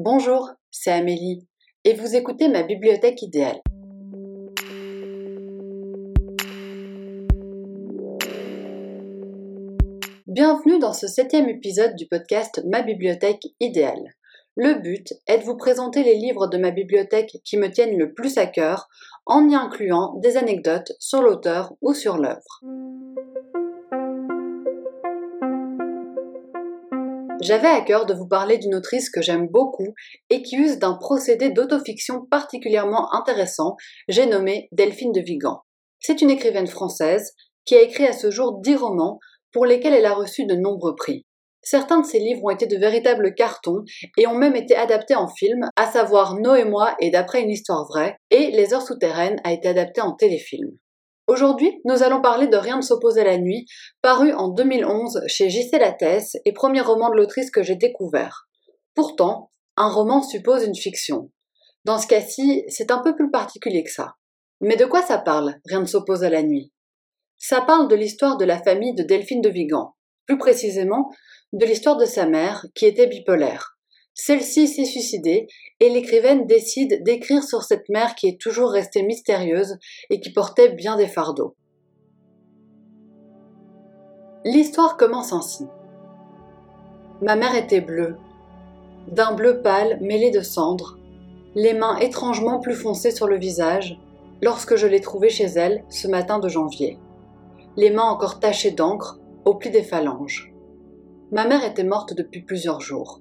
Bonjour, c'est Amélie et vous écoutez ma bibliothèque idéale. Bienvenue dans ce septième épisode du podcast Ma bibliothèque idéale. Le but est de vous présenter les livres de ma bibliothèque qui me tiennent le plus à cœur en y incluant des anecdotes sur l'auteur ou sur l'œuvre. J'avais à cœur de vous parler d'une autrice que j'aime beaucoup et qui use d'un procédé d'autofiction particulièrement intéressant, j'ai nommé Delphine de Vigan. C'est une écrivaine française qui a écrit à ce jour dix romans pour lesquels elle a reçu de nombreux prix. Certains de ses livres ont été de véritables cartons et ont même été adaptés en film, à savoir No et moi et d'après une histoire vraie, et Les heures souterraines a été adapté en téléfilm. Aujourd'hui, nous allons parler de Rien ne s'oppose à la nuit, paru en 2011 chez J.C. Lattès et premier roman de l'autrice que j'ai découvert. Pourtant, un roman suppose une fiction. Dans ce cas-ci, c'est un peu plus particulier que ça. Mais de quoi ça parle, Rien ne s'oppose à la nuit? Ça parle de l'histoire de la famille de Delphine de Vigan, plus précisément de l'histoire de sa mère, qui était bipolaire. Celle-ci s'est suicidée et l'écrivaine décide d'écrire sur cette mère qui est toujours restée mystérieuse et qui portait bien des fardeaux. L'histoire commence ainsi. Ma mère était bleue, d'un bleu pâle mêlé de cendres, les mains étrangement plus foncées sur le visage, lorsque je l'ai trouvée chez elle ce matin de janvier. Les mains encore tachées d'encre au pli des phalanges. Ma mère était morte depuis plusieurs jours.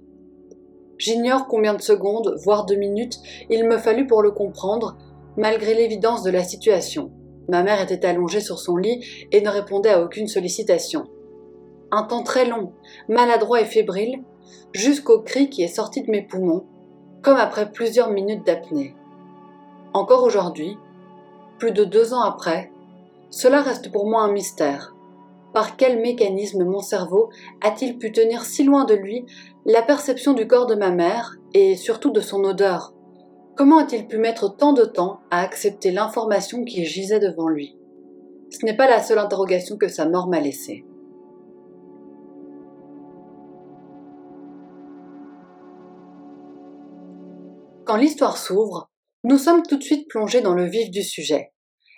J'ignore combien de secondes, voire de minutes, il me fallut pour le comprendre, malgré l'évidence de la situation. Ma mère était allongée sur son lit et ne répondait à aucune sollicitation. Un temps très long, maladroit et fébrile, jusqu'au cri qui est sorti de mes poumons, comme après plusieurs minutes d'apnée. Encore aujourd'hui, plus de deux ans après, cela reste pour moi un mystère. Par quel mécanisme mon cerveau a-t-il pu tenir si loin de lui la perception du corps de ma mère et surtout de son odeur? Comment a-t-il pu mettre tant de temps à accepter l'information qui gisait devant lui? Ce n'est pas la seule interrogation que sa mort m'a laissée. Quand l'histoire s'ouvre, nous sommes tout de suite plongés dans le vif du sujet.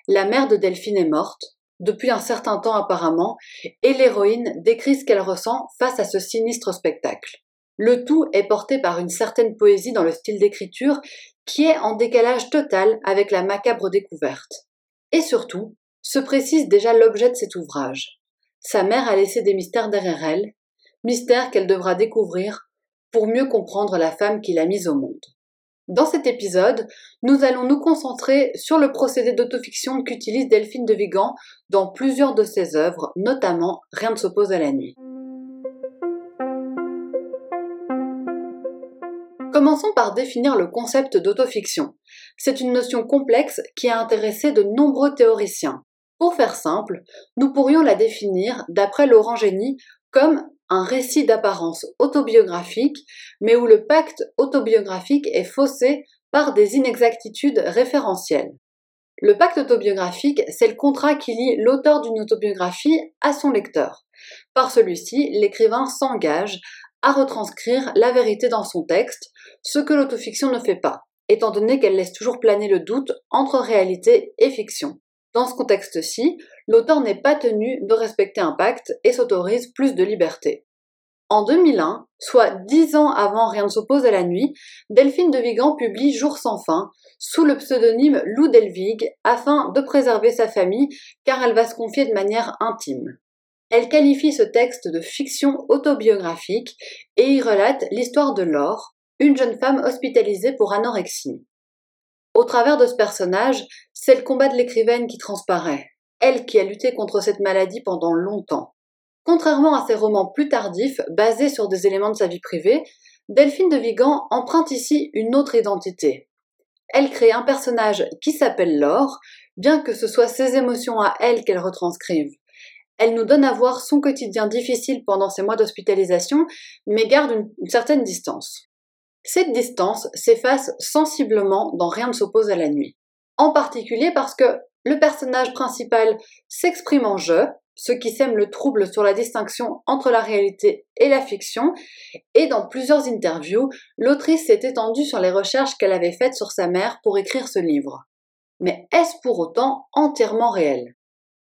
La mère de Delphine est morte, depuis un certain temps apparemment, et l'héroïne décrit ce qu'elle ressent face à ce sinistre spectacle. Le tout est porté par une certaine poésie dans le style d'écriture qui est en décalage total avec la macabre découverte. Et surtout, se précise déjà l'objet de cet ouvrage. Sa mère a laissé des mystères derrière elle, mystères qu'elle devra découvrir pour mieux comprendre la femme qui l'a mise au monde. Dans cet épisode, nous allons nous concentrer sur le procédé d'autofiction qu'utilise Delphine de Vigan dans plusieurs de ses œuvres, notamment Rien ne s'oppose à la nuit. Commençons par définir le concept d'autofiction. C'est une notion complexe qui a intéressé de nombreux théoriciens. Pour faire simple, nous pourrions la définir, d'après Laurent Génie, comme un récit d'apparence autobiographique, mais où le pacte autobiographique est faussé par des inexactitudes référentielles. Le pacte autobiographique, c'est le contrat qui lie l'auteur d'une autobiographie à son lecteur. Par celui-ci, l'écrivain s'engage à retranscrire la vérité dans son texte, ce que l'autofiction ne fait pas, étant donné qu'elle laisse toujours planer le doute entre réalité et fiction. Dans ce contexte-ci, l'auteur n'est pas tenu de respecter un pacte et s'autorise plus de liberté. En 2001, soit dix ans avant Rien ne s'oppose à la nuit, Delphine de Vigan publie Jour sans fin, sous le pseudonyme Lou Delvig, afin de préserver sa famille, car elle va se confier de manière intime. Elle qualifie ce texte de fiction autobiographique et y relate l'histoire de Laure, une jeune femme hospitalisée pour anorexie. Au travers de ce personnage, c'est le combat de l'écrivaine qui transparaît, elle qui a lutté contre cette maladie pendant longtemps. Contrairement à ses romans plus tardifs, basés sur des éléments de sa vie privée, Delphine de Vigan emprunte ici une autre identité. Elle crée un personnage qui s'appelle Laure, bien que ce soit ses émotions à elle qu'elle retranscrive. Elle nous donne à voir son quotidien difficile pendant ses mois d'hospitalisation, mais garde une certaine distance. Cette distance s'efface sensiblement dans Rien ne s'oppose à la nuit. En particulier parce que le personnage principal s'exprime en je, ce qui sème le trouble sur la distinction entre la réalité et la fiction, et dans plusieurs interviews, l'autrice s'est étendue sur les recherches qu'elle avait faites sur sa mère pour écrire ce livre. Mais est-ce pour autant entièrement réel?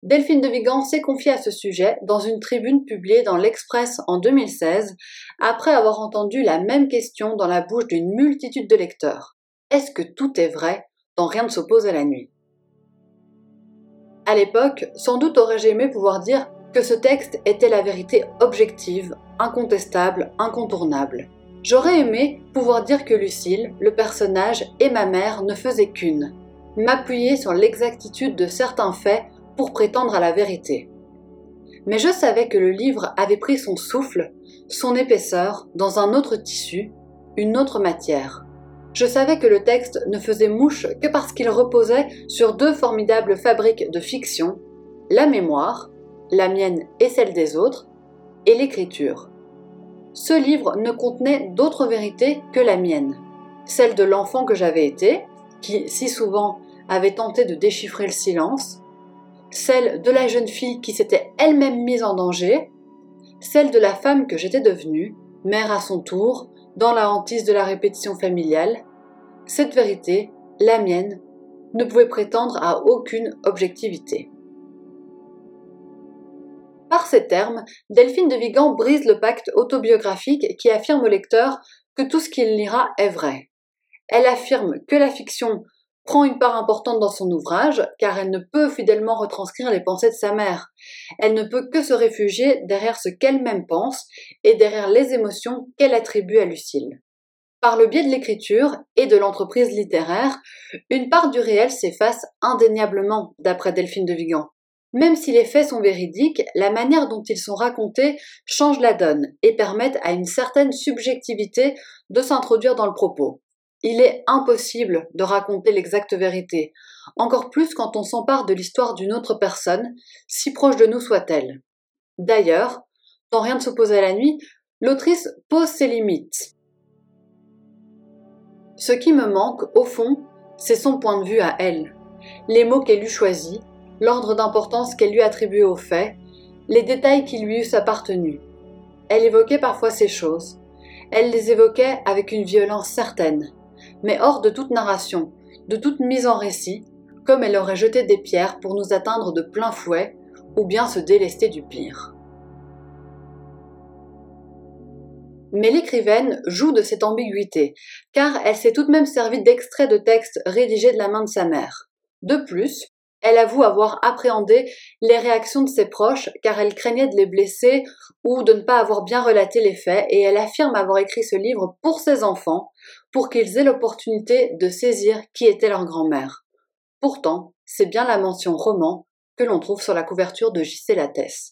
Delphine de Vigan s'est confiée à ce sujet dans une tribune publiée dans l'Express en 2016, après avoir entendu la même question dans la bouche d'une multitude de lecteurs. Est-ce que tout est vrai dans Rien ne s'oppose à la nuit? À l'époque, sans doute aurais-je aimé pouvoir dire que ce texte était la vérité objective, incontestable, incontournable. J'aurais aimé pouvoir dire que Lucille, le personnage et ma mère ne faisaient qu'une, m'appuyer sur l'exactitude de certains faits pour prétendre à la vérité. Mais je savais que le livre avait pris son souffle, son épaisseur, dans un autre tissu, une autre matière. Je savais que le texte ne faisait mouche que parce qu'il reposait sur deux formidables fabriques de fiction, la mémoire, la mienne et celle des autres, et l'écriture. Ce livre ne contenait d'autre vérité que la mienne, celle de l'enfant que j'avais été, qui si souvent avait tenté de déchiffrer le silence, celle de la jeune fille qui s'était elle-même mise en danger, celle de la femme que j'étais devenue, mère à son tour, dans la hantise de la répétition familiale, cette vérité, la mienne, ne pouvait prétendre à aucune objectivité. Par ces termes, Delphine de Vigan brise le pacte autobiographique qui affirme au lecteur que tout ce qu'il lira est vrai. Elle affirme que la fiction prend une part importante dans son ouvrage, car elle ne peut fidèlement retranscrire les pensées de sa mère. Elle ne peut que se réfugier derrière ce qu'elle-même pense et derrière les émotions qu'elle attribue à Lucille. Par le biais de l'écriture et de l'entreprise littéraire, une part du réel s'efface indéniablement, d'après Delphine de Vigan. Même si les faits sont véridiques, la manière dont ils sont racontés change la donne et permettent à une certaine subjectivité de s'introduire dans le propos. Il est impossible de raconter l'exacte vérité, encore plus quand on s'empare de l'histoire d'une autre personne, si proche de nous soit-elle. D'ailleurs, dans Rien ne s'oppose à la nuit, l'autrice pose ses limites. Ce qui me manque, au fond, c'est son point de vue à elle, les mots qu'elle eut choisis, l'ordre d'importance qu'elle lui attribuait aux faits, les détails qui lui eussent appartenu. Elle évoquait parfois ces choses. Elle les évoquait avec une violence certaine, mais hors de toute narration, de toute mise en récit, comme elle aurait jeté des pierres pour nous atteindre de plein fouet, ou bien se délester du pire. Mais l'écrivaine joue de cette ambiguïté, car elle s'est tout de même servie d'extraits de textes rédigés de la main de sa mère. De plus, elle avoue avoir appréhendé les réactions de ses proches car elle craignait de les blesser ou de ne pas avoir bien relaté les faits et elle affirme avoir écrit ce livre pour ses enfants, pour qu'ils aient l'opportunité de saisir qui était leur grand-mère. Pourtant, c'est bien la mention roman que l'on trouve sur la couverture de J.C. Lattès.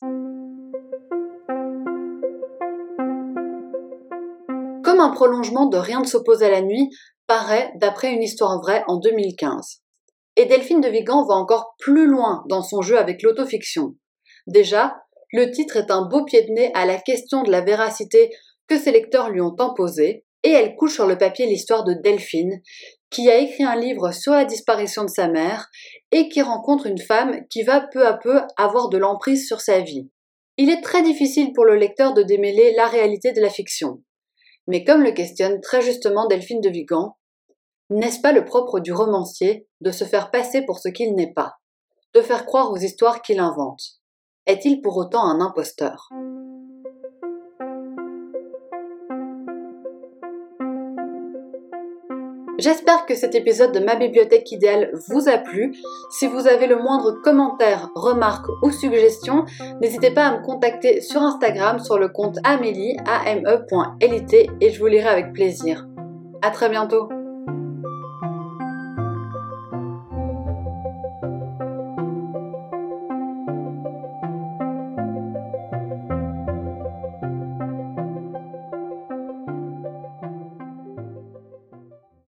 Comme un prolongement de Rien ne s'oppose à la nuit, paraît d'après une histoire vraie en 2015. Et Delphine de Vigan va encore plus loin dans son jeu avec l'autofiction. Déjà, le titre est un beau pied de nez à la question de la véracité que ses lecteurs lui ont tant posée, et elle couche sur le papier l'histoire de Delphine, qui a écrit un livre sur la disparition de sa mère et qui rencontre une femme qui va peu à peu avoir de l'emprise sur sa vie. Il est très difficile pour le lecteur de démêler la réalité de la fiction. Mais comme le questionne très justement Delphine de Vigan, n'est-ce pas le propre du romancier de se faire passer pour ce qu'il n'est pas, de faire croire aux histoires qu'il invente? Est-il pour autant un imposteur? J'espère que cet épisode de ma bibliothèque idéale vous a plu. Si vous avez le moindre commentaire, remarque ou suggestion, n'hésitez pas à me contacter sur Instagram sur le compte amélie, et je vous lirai avec plaisir. À très bientôt